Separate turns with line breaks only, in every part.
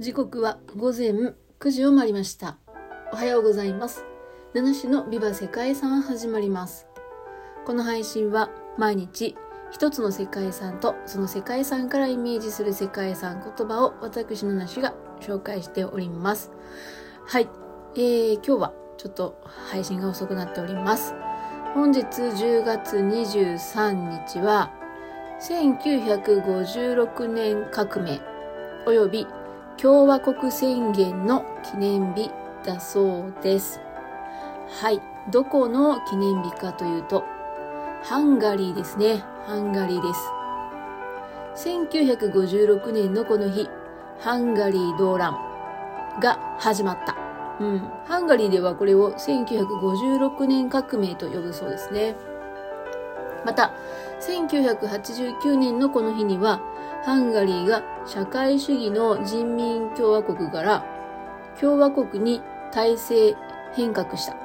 時刻は午前9時を回りました。おはようございます。七種のビバ世界遺産始まります。この配信は毎日一つの世界遺産とその世界遺産からイメージする世界遺産言葉を私のなしが紹介しております。はい。えー、今日はちょっと配信が遅くなっております。本日10月23日は1956年革命。および共和国宣言の記念日だそうです。はい。どこの記念日かというと、ハンガリーですね。ハンガリーです。1956年のこの日、ハンガリー動乱が始まった。うん。ハンガリーではこれを1956年革命と呼ぶそうですね。また、1989年のこの日には、ハンガリーが社会主義の人民共和国から共和国に体制変革した。ま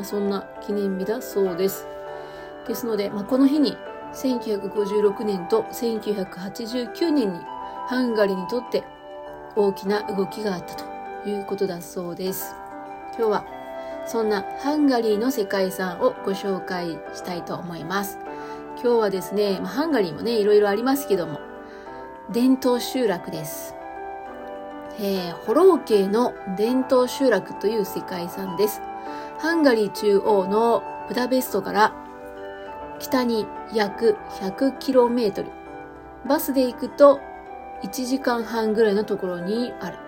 あ、そんな記念日だそうです。ですので、まあ、この日に1956年と1989年にハンガリーにとって大きな動きがあったということだそうです。今日はそんなハンガリーの世界遺産をご紹介したいと思います。今日はですね、ま、ハンガリーもね、いろいろありますけども、伝統集落です。えー、ホロー系の伝統集落という世界遺産です。ハンガリー中央のブダペストから北に約 100km。バスで行くと1時間半ぐらいのところにある。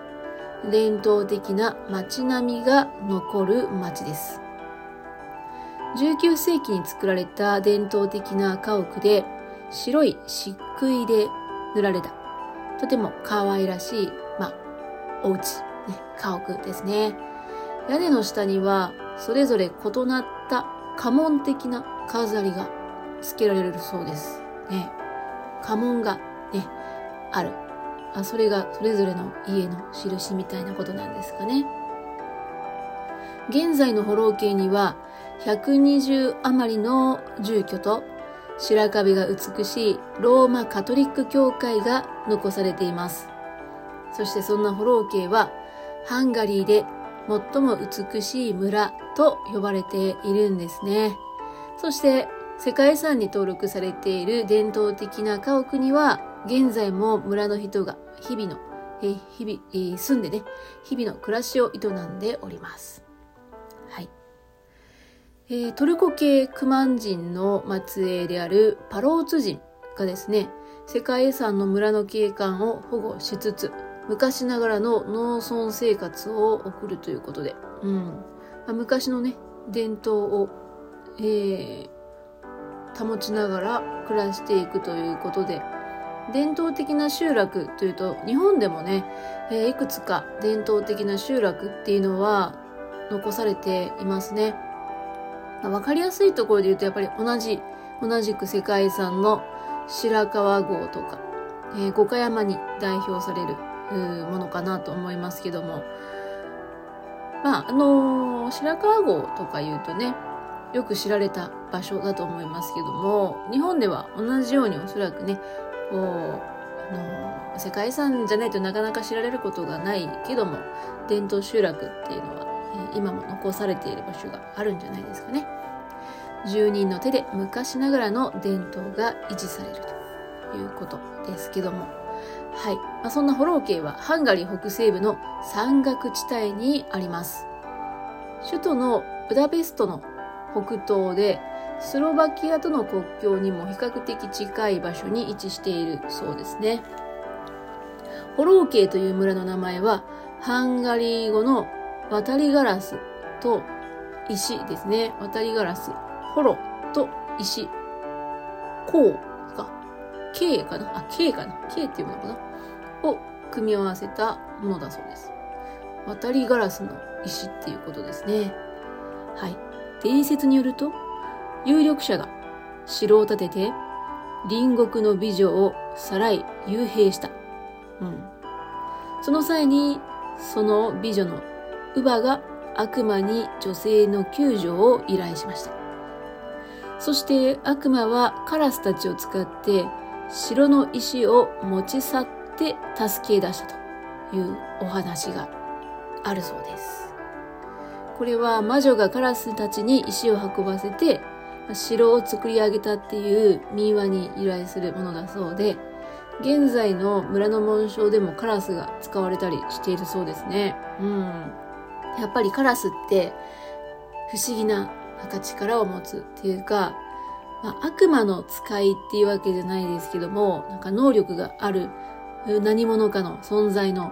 伝統的な街並みが残る街です。19世紀に作られた伝統的な家屋で白い漆喰で塗られた、とても可愛らしい、まあ、お家、ね、家屋ですね。屋根の下には、それぞれ異なった家紋的な飾りが付けられるそうです。ね。家紋がね、ある。あ、それがそれぞれの家の印みたいなことなんですかね。現在のホロー系には120余りの住居と白壁が美しいローマカトリック教会が残されています。そしてそんなホロー系はハンガリーで最も美しい村と呼ばれているんですね。そして世界遺産に登録されている伝統的な家屋には現在も村の人が日々の、え日々、え住んでね、日々の暮らしを営んでおります。はい。えー、トルコ系クマン人の末裔であるパローツ人がですね、世界遺産の村の景観を保護しつつ、昔ながらの農村生活を送るということで、うん。まあ、昔のね、伝統を、えー、保ちながら暮らしていくということで、伝統的な集落というと、日本でもね、えー、いくつか伝統的な集落っていうのは残されていますね。まあ、わかりやすいところで言うと、やっぱり同じ、同じく世界遺産の白川郷とか、えー、五箇山に代表されるものかなと思いますけども、まあ、あのー、白川郷とか言うとね、よく知られた場所だと思いますけども、日本では同じようにおそらくね、こう、あのー、世界遺産じゃないとなかなか知られることがないけども、伝統集落っていうのは今も残されている場所があるんじゃないですかね。住人の手で昔ながらの伝統が維持されるということですけども。はい。まあ、そんなホロー系はハンガリー北西部の山岳地帯にあります。首都のブダペストの北東でスロバキアとの国境にも比較的近い場所に位置しているそうですね。ホロー系という村の名前はハンガリー語の渡りガラスと石ですね。渡りガラス、ホロと石、こうか、K かな？あ、K かな ?K っていうのかな？を組み合わせたものだそうです。渡りガラスの石っていうことですね。はい。伝説によると、有力者が城を建てて隣国の美女をさらい幽閉した。うん。その際に、その美女の乳母が悪魔に女性の救助を依頼しました。そして悪魔はカラスたちを使って城の石を持ち去って助け出したというお話があるそうです。これは魔女がカラスたちに石を運ばせて城を作り上げたっていう民話に由来するものだそうで、現在の村の紋章でもカラスが使われたりしているそうですね。うん。やっぱりカラスって不思議な力を持つっていうか、まあ、悪魔の使いっていうわけじゃないですけども、なんか能力がある何者かの存在の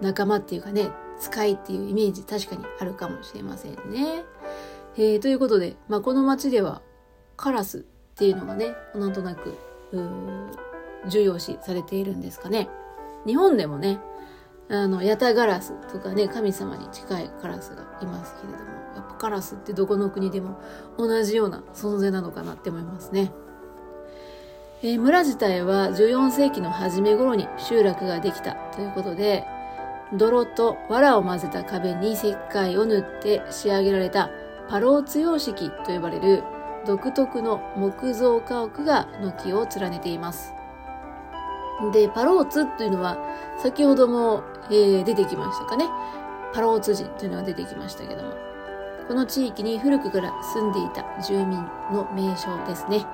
仲間っていうかね、使いっていうイメージ確かにあるかもしれませんね。えー、ということで、まあ、この街ではカラスっていうのがね、なんとなく、重要視されているんですかね。日本でもね、あの、ヤタガラスとかね、神様に近いカラスがいますけれども、やっぱカラスってどこの国でも同じような存在なのかなって思いますね。えー、村自体は14世紀の初め頃に集落ができたということで、泥と藁を混ぜた壁に石灰を塗って仕上げられたパローツ様式と呼ばれる独特の木造家屋が軒を連ねています。で、パローツというのは先ほども、えー、出てきましたかね。パローツ人というのが出てきましたけども。この地域に古くから住んでいた住民の名称ですね。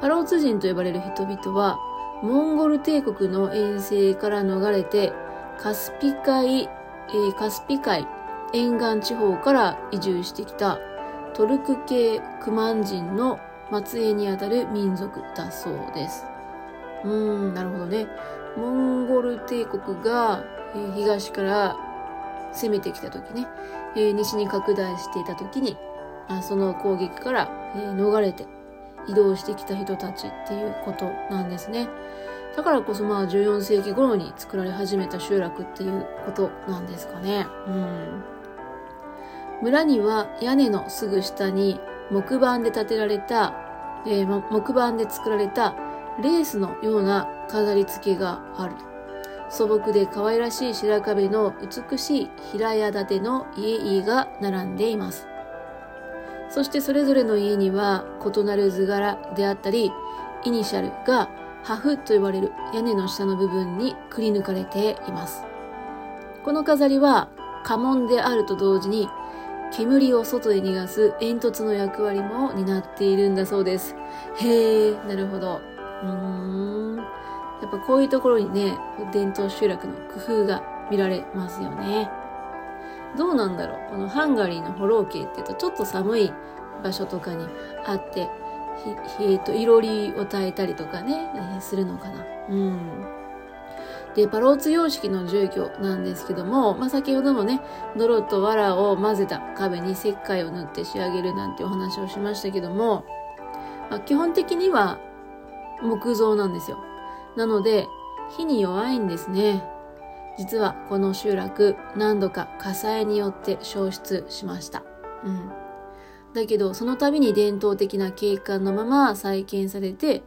パローツ人と呼ばれる人々は、モンゴル帝国の遠征から逃れて、カスピ海、えー、カスピ海沿岸地方から移住してきたトルク系クマン人の末裔にあたる民族だそうです。うん、なるほどね。モンゴル帝国が、え、東から攻めてきた時ね、え、西に拡大していた時に、あその攻撃から、え、逃れて移動してきた人たちっていうことなんですね。だからこそまあ14世紀頃に作られ始めた集落っていうことなんですかね。うん。村には屋根のすぐ下に木板で建てられた、えー、木板で作られたレースのような飾り付けがある。素朴で可愛らしい白壁の美しい平屋建ての家々が並んでいます。そしてそれぞれの家には異なる図柄であったり、イニシャルがハフと呼ばれる屋根の下の部分にくり抜かれています。この飾りは家紋であると同時に煙を外へ逃がす煙突の役割も担っているんだそうです。へえ、なるほど。うん。やっぱこういうところにね、伝統集落の工夫が見られますよね。どうなんだろうこのハンガリーのホロー系って言うとちょっと寒い場所とかにあって、えっと、いろりを耐えたりとかね、えー、するのかな。うん。で、パローツ様式の住居なんですけども、まあ、先ほどもね、泥と藁を混ぜた壁に石灰を塗って仕上げるなんてお話をしましたけども、まあ、基本的には木造なんですよ。なので、火に弱いんですね。実はこの集落、何度か火災によって消失しました。うん。だけど、その度に伝統的な景観のまま再建されて、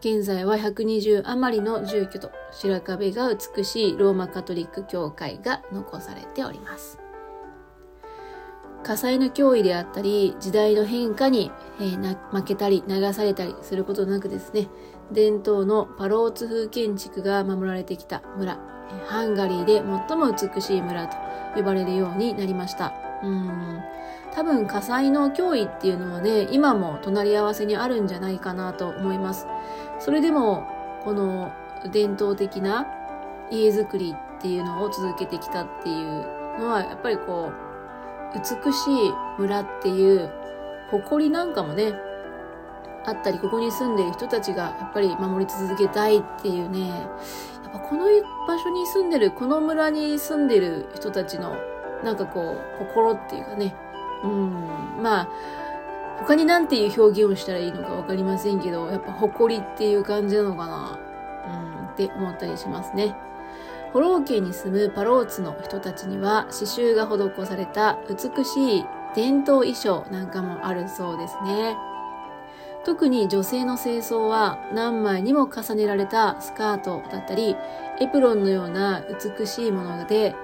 現在は120余りの住居と白壁が美しいローマカトリック教会が残されております。火災の脅威であったり、時代の変化に、えー、負けたり流されたりすることなくですね、伝統のパローツ風建築が守られてきた村、ハンガリーで最も美しい村と呼ばれるようになりました。うん多分火災の脅威っていうのはね、今も隣り合わせにあるんじゃないかなと思います。それでも、この伝統的な家づくりっていうのを続けてきたっていうのは、やっぱりこう、美しい村っていう誇りなんかもね、あったり、ここに住んでる人たちがやっぱり守り続けたいっていうね、やっぱこの場所に住んでる、この村に住んでる人たちのなんかこう、心っていうかね、うん、まあ、他になんていう表現をしたらいいのかわかりませんけど、やっぱ誇りっていう感じなのかな、うん、って思ったりしますね。ホロー家に住むパローツの人たちには刺繍が施された美しい伝統衣装なんかもあるそうですね。特に女性の清掃は何枚にも重ねられたスカートだったり、エプロンのような美しいもので、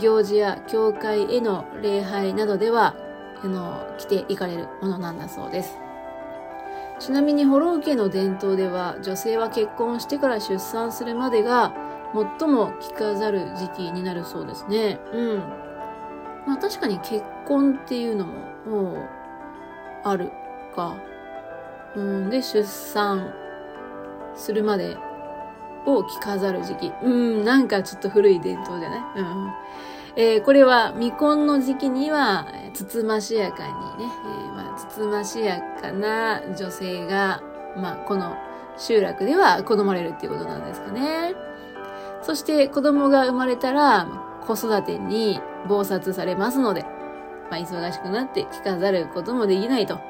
行事や教会への礼拝などでは、あの、着ていかれるものなんだそうです。ちなみにホロー家の伝統では女性は結婚してから出産するまでが最も着飾る時期になるそうですね。うん。まあ確かに結婚っていうのも、あるか。うん、で、出産するまでを着飾る時期。うん、なんかちょっと古い伝統じゃない？うん。えー、これは未婚の時期には、つつましやかにね、えー、まあ、つつましやかな女性が、まあ、この集落では好まれるっていうことなんですかね。そして子供が生まれたら、子育てに忙殺されますので、まあ、忙しくなって着飾ることもできないと。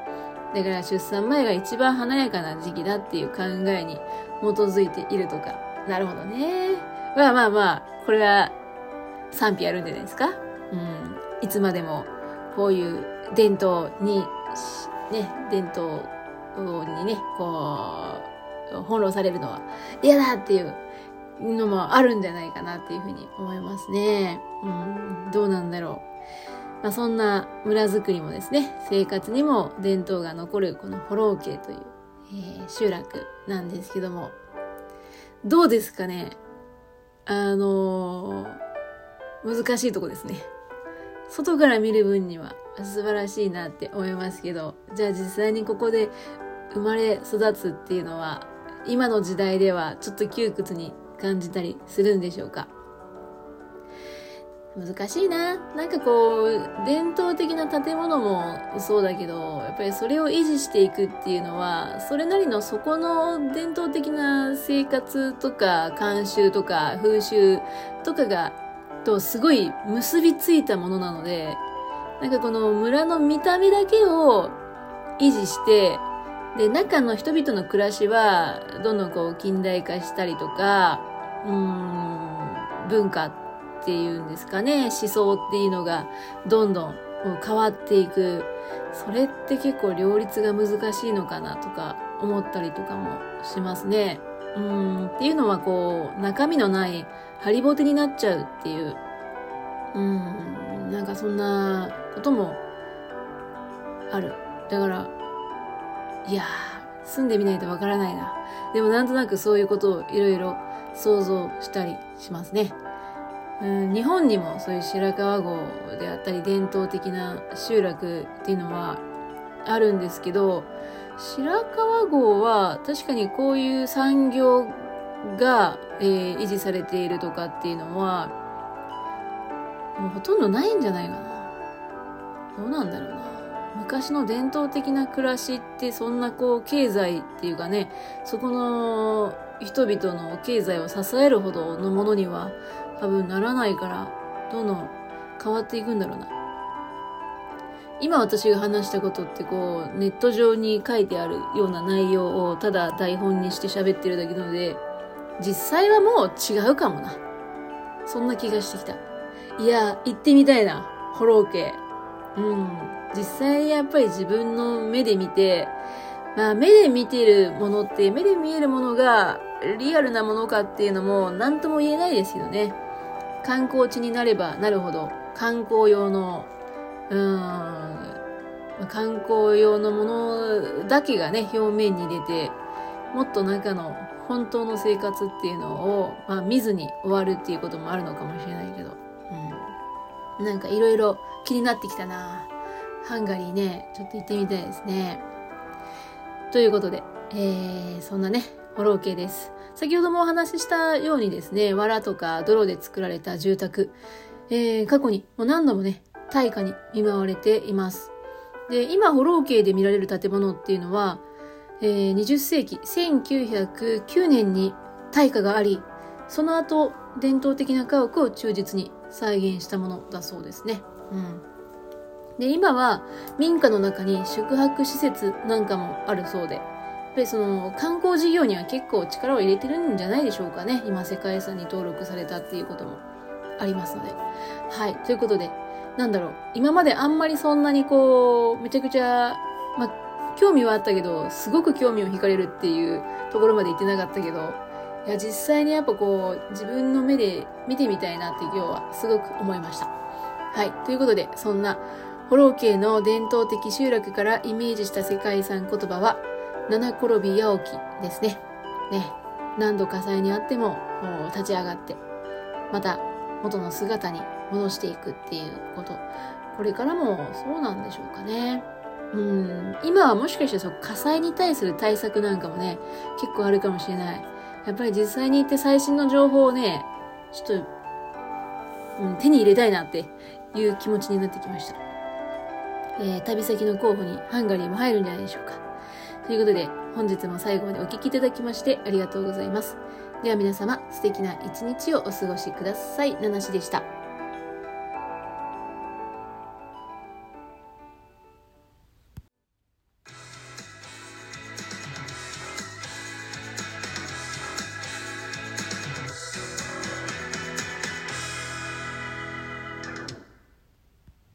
だから出産前が一番華やかな時期だっていう考えに基づいているとか。なるほどね。まあまあまあ、これは賛否あるんじゃないですか。うん。いつまでもこういう伝統に、ね、伝統にね、こう、翻弄されるのは嫌だっていうのもあるんじゃないかなっていうふうに思いますね。うん、どうなんだろう。まあ、そんな村づくりもですね、生活にも伝統が残るこのフォロー家という、えー、集落なんですけども、どうですかねあのー、難しいとこですね。外から見る分には素晴らしいなって思いますけど、じゃあ実際にここで生まれ育つっていうのは、今の時代ではちょっと窮屈に感じたりするんでしょうか？難しいな。なんかこう、伝統的な建物もそうだけど、やっぱりそれを維持していくっていうのは、それなりのそこの伝統的な生活とか慣習とか風習とかが、とすごい結びついたものなので、なんかこの村の見た目だけを維持して、で、中の人々の暮らしは、どんどんこう近代化したりとか、うん、文化っていうんですかね、思想っていうのがどんどん変わっていく。それって結構両立が難しいのかなとか思ったりとかもしますね。うん、っていうのはこう、中身のないハリボテになっちゃうっていう、うん、なんかそんなこともある。だから、いやー、住んでみないとわからないな。でもなんとなくそういうことをいろいろ想像したりしますね。うん、日本にもそういう白川郷であったり伝統的な集落っていうのはあるんですけど、白川郷は確かにこういう産業が、えー、維持されているとかっていうのは、もうほとんどないんじゃないかな。どうなんだろうな。昔の伝統的な暮らしってそんなこう経済っていうかね、そこの人々の経済を支えるほどのものには多分ならないから、どんどん変わっていくんだろうな。今私が話したことってこう、ネット上に書いてあるような内容をただ台本にして喋ってるだけなので、実際はもう違うかもな。そんな気がしてきた。いや、行ってみたいな。ホロー系。うん。実際やっぱり自分の目で見て、まあ目で見てるものって、目で見えるものがリアルなものかっていうのも何とも言えないですけどね。観光地になればなるほど、観光用の、うん、観光用のものだけがね、表面に出て、もっと中の本当の生活っていうのを、まあ、見ずに終わるっていうこともあるのかもしれないけど、なんかいろいろ気になってきたなハンガリーね、ちょっと行ってみたいですね。ということで、えー、そんなね、フォロー系です。先ほどもお話ししたようにですね、藁とか泥で作られた住宅、えー、過去にもう何度もね、大火に見舞われています。で、今、ホロー系で見られる建物っていうのは、えー、20世紀、1909年に大火があり、その後、伝統的な家屋を忠実に再現したものだそうですね。うん。で、今は民家の中に宿泊施設なんかもあるそうで、やっぱりその観光事業には結構力を入れてるんじゃないでしょうかね。今世界遺産に登録されたっていうこともありますので。はい。ということで、なんだろう。今まであんまりそんなにこう、めちゃくちゃ、ま興味はあったけど、すごく興味を惹かれるっていうところまで行ってなかったけど、いや、実際にやっぱこう、自分の目で見てみたいなって今日はすごく思いました。はい。ということで、そんな、ホロー系の伝統的集落からイメージした世界遺産言葉は、七転び八起きですね。ね。何度火災にあっても立ち上がって、また元の姿に戻していくっていうこと。これからもそうなんでしょうかね。うん、今はもしかしてそ火災に対する対策なんかもね、結構あるかもしれない。やっぱり実際に行って最新の情報をね、ちょっと、うん、手に入れたいなっていう気持ちになってきました。えー、旅先の候補にハンガリーも入るんじゃないでしょうか。ということで、本日も最後までお聴きいただきましてありがとうございます。では皆様、素敵な一日をお過ごしください。ナナシでした。